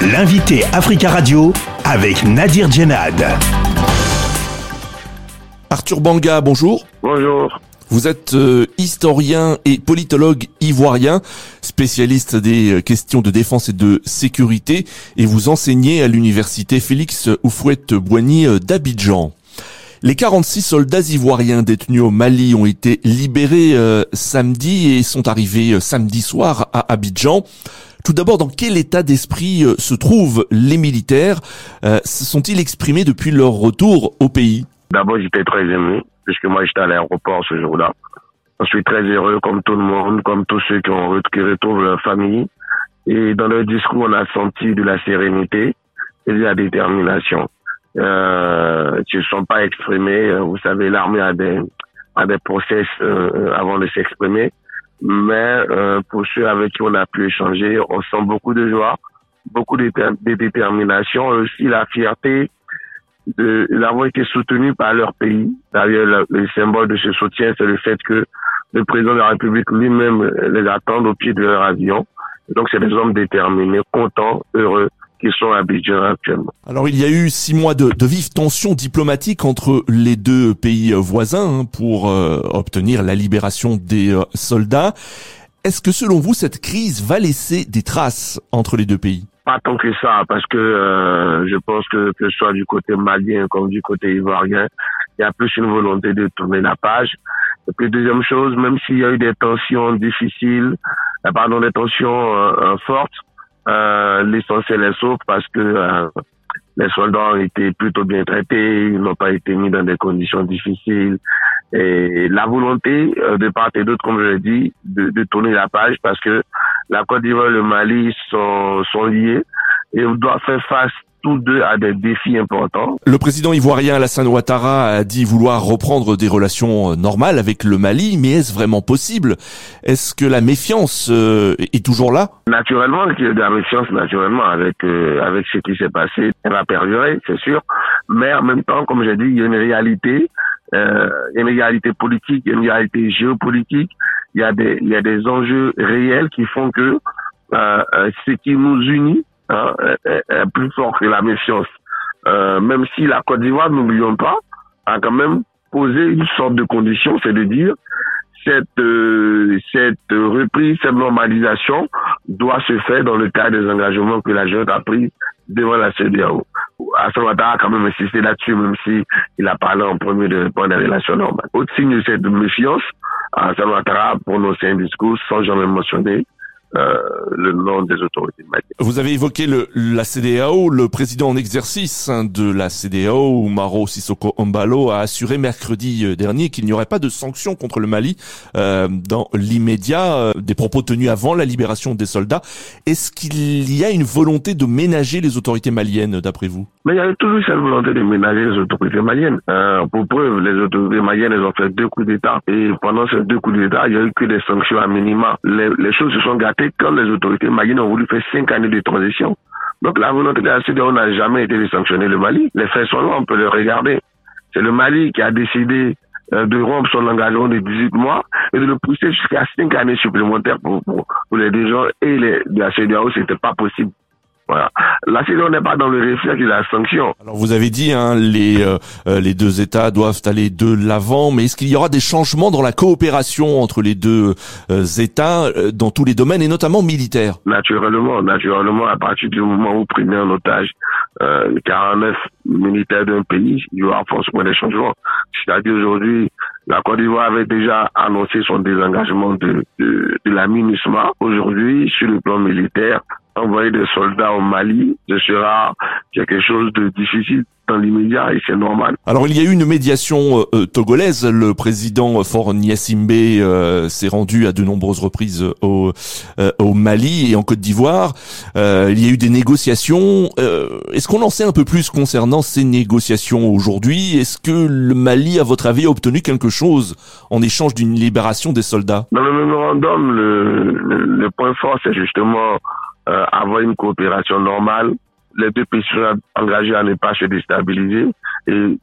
L'invité Africa Radio avec Nadir Djenad. Arthur Banga, bonjour. Bonjour. Vous êtes euh, historien et politologue ivoirien, spécialiste des euh, questions de défense et de sécurité, et vous enseignez à l'université Félix Houphouët-Boigny euh, d'Abidjan. Les 46 soldats ivoiriens détenus au Mali ont été libérés samedi et sont arrivés samedi soir à Abidjan. Tout d'abord, dans quel état d'esprit se trouvent les militaires Se sont-ils exprimés depuis leur retour au pays? D'abord, j'étais très ému puisque moi j'étais à l'aéroport ce jour-là. Je suis très heureux, comme tout le monde, comme tous ceux qui, retrouvent leur famille. Et dans leur discours, on a senti de la sérénité et de la détermination. Euh, ils ne sont pas exprimés. Vous savez, l'armée a des, a des process euh, avant de s'exprimer. Mais euh, pour ceux avec qui on a pu échanger, on sent beaucoup de joie, beaucoup de, détermination aussi la fierté d'avoir été soutenus par leur pays. D'ailleurs, le, symbole de ce soutien, c'est le fait que le président de la République lui-même les attend au pied de leur avion. Donc, c'est des hommes déterminés, contents, heureux, qui sont à Abidjan actuellement. Alors, il y a eu six mois de, de vives tensions diplomatiques entre les deux pays voisins hein, pour euh, obtenir la libération des euh, soldats. Est-ce que selon vous, cette crise va laisser des traces entre les deux pays? Pas tant que ça, parce que euh, je pense que que ce soit du côté malien comme du côté ivoirien, il y a plus une volonté de tourner la page. Et puis deuxième chose, même s'il y a eu des tensions difficiles, euh, pardon, des tensions euh, l'essentiel est sauf parce que les soldats ont été plutôt bien traités, ils n'ont pas été mis dans des conditions difficiles. Et la volonté de part et d'autre, comme je l'ai dit, de, tourner la page parce que la Côte d'Ivoire et le Mali sont liés et on doit faire face tous deux à des défis importants. Le président ivoirien Alassane Ouattara a dit vouloir reprendre des relations euh, normales avec le Mali, mais est-ce vraiment possible? Est-ce que la méfiance euh, est toujours là? Naturellement, la méfiance, naturellement, avec euh, avec ce qui s'est passé, elle va perdurer, c'est sûr. Mais en même temps, comme j'ai dit, il y a une réalité, euh, une réalité politique, il y a une réalité géopolitique il y a des il y a des enjeux réels qui font que euh, euh ce qui nous unit hein, est, plus fort que la méfiance. Euh, même si la Côte d'Ivoire, n'oublions pas, a quand même posé une sorte de condition, c'est de dire cette euh, cette reprise, cette normalisation doit se faire dans le cadre des engagements que la jeune a pris devant la CDAO. Hassan Ouattara a quand même insisté là-dessus, même si il a parlé en premier de répondre à des relations normales. Autre signe de cette méfiance, Hassan Ouattara a prononcé un discours sans jamais mentionner euh, le nom des autorités maliennes. Vous avez évoqué le, la CDAO. Le président en exercice hein, de la CDAO, Maro Sissoko Ombalo, a assuré mercredi euh, dernier qu'il n'y aurait pas de sanctions contre le Mali euh, dans l'immédiat. Euh, des propos tenus avant la libération des soldats. Est-ce qu'il y a une volonté de ménager les autorités maliennes, d'après vous? Mais il y a toujours cette volonté de ménager les autorités maliennes. Euh, pour preuve, les autorités maliennes elles ont fait deux coups d'État. Et pendant ces deux coups d'État, il y a eu que des sanctions à minima. Les, les choses se sont gâtées quand les autorités maliennes ont voulu faire cinq années de transition. Donc la volonté de la CDAO n'a jamais été de sanctionner le Mali. Les faits sont là, on peut les regarder. C'est le Mali qui a décidé euh, de rompre son engagement de 18 mois et de le pousser jusqu'à cinq années supplémentaires pour, les deux gens et les, la CDAO, c'était pas possible. Voilà. La CEDEAO n'est pas dans le réflexe de la sanction. Alors vous avez dit hein, les euh, euh, les deux États doivent aller de l'avant, mais est-ce qu'il y aura des changements dans la coopération entre les deux euh, États dans tous les domaines et notamment militaires? Naturellement, naturellement, à partir du moment où vous prenez en otage euh, 49 militaires d'un pays, il y aura forcément des changements. C'est-à-dire aujourd'hui, la Côte d'Ivoire avait déjà annoncé son désengagement de, de, de la MINUSMA. Aujourd'hui, sur le plan militaire, envoyer des soldats au Mali, ce sera quelque chose de difficile dans l'immédiat et c'est normal. Alors il y a eu une médiation euh, togolaise. Le président Faure Gnassingbé euh, s'est rendu à de nombreuses reprises au, euh, au Mali et en Côte d'Ivoire. Euh, il y a eu des négociations. Est-ce qu'on en sait un peu plus concernant ces négociations aujourd'hui? Est-ce que le Mali, à votre avis, a obtenu quelque chose en échange d'une libération des soldats? Dans le mémorandum, le, le, le point fort, c'est justement euh, avoir une coopération normale. Les deux pays sont engagés à ne pas se déstabiliser. Et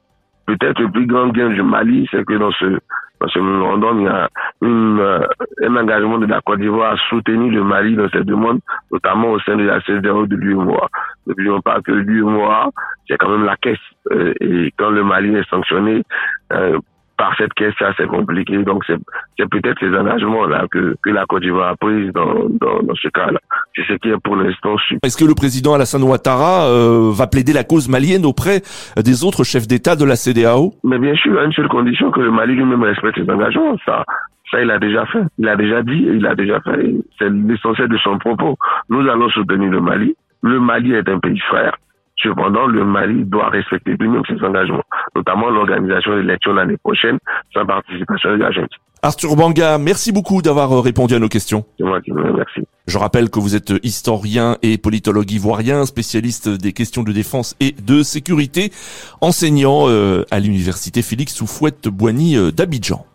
peut-être le plus grand gain du Mali, c'est que dans ce dans ce memorandum, il y a une, euh, un engagement de la Côte d'Ivoire à soutenir le Mali dans cette demande, notamment au sein de la CDAO de l'UMOA. N'oublions pas que l'UMOA, c'est quand même la caisse. Euh, et quand le Mali est sanctionné, euh, par cette caisse, ça c'est compliqué. Donc c'est peut-être ces engagements-là que, que la Côte d'Ivoire a pris dans, dans, dans ce cas-là. C'est ce pour l'instant Est-ce que le président Alassane Ouattara euh, va plaider la cause malienne auprès des autres chefs d'État de la CDAO Mais bien sûr, à une seule condition, que le Mali lui-même respecte ses engagements. Ça, ça, il a déjà fait. Il a déjà dit, il a déjà fait. C'est l'essentiel de son propos. Nous allons soutenir le Mali. Le Mali est un pays frère. Cependant, le Mali doit respecter lui-même ses engagements, notamment l'organisation d'élections l'année prochaine sans participation de l'Argentine. Arthur Banga, merci beaucoup d'avoir euh, répondu à nos questions. C'est moi qui vous remercie. Je rappelle que vous êtes historien et politologue ivoirien, spécialiste des questions de défense et de sécurité, enseignant euh, à l'université Félix Soufouette-Boigny euh, d'Abidjan.